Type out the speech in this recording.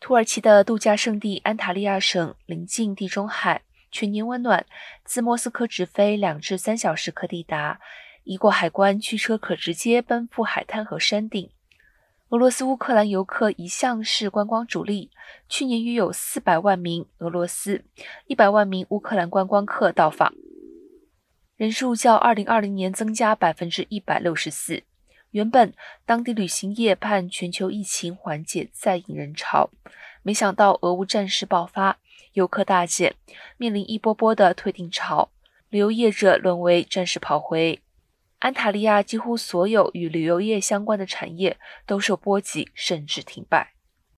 土耳其的度假胜地安塔利亚省临近地中海，全年温暖，自莫斯科直飞两至三小时可抵达。一过海关，驱车可直接奔赴海滩和山顶。俄罗斯乌克兰游客一向是观光主力，去年约有四百万名俄罗斯、一百万名乌克兰观光客到访，人数较二零二零年增加百分之一百六十四。原本当地旅行业盼全球疫情缓解再引人潮，没想到俄乌战事爆发，游客大减，面临一波波的退订潮，旅游业者沦为战时跑回。安塔利亚几乎所有与旅游业相关的产业都受波及，甚至停摆。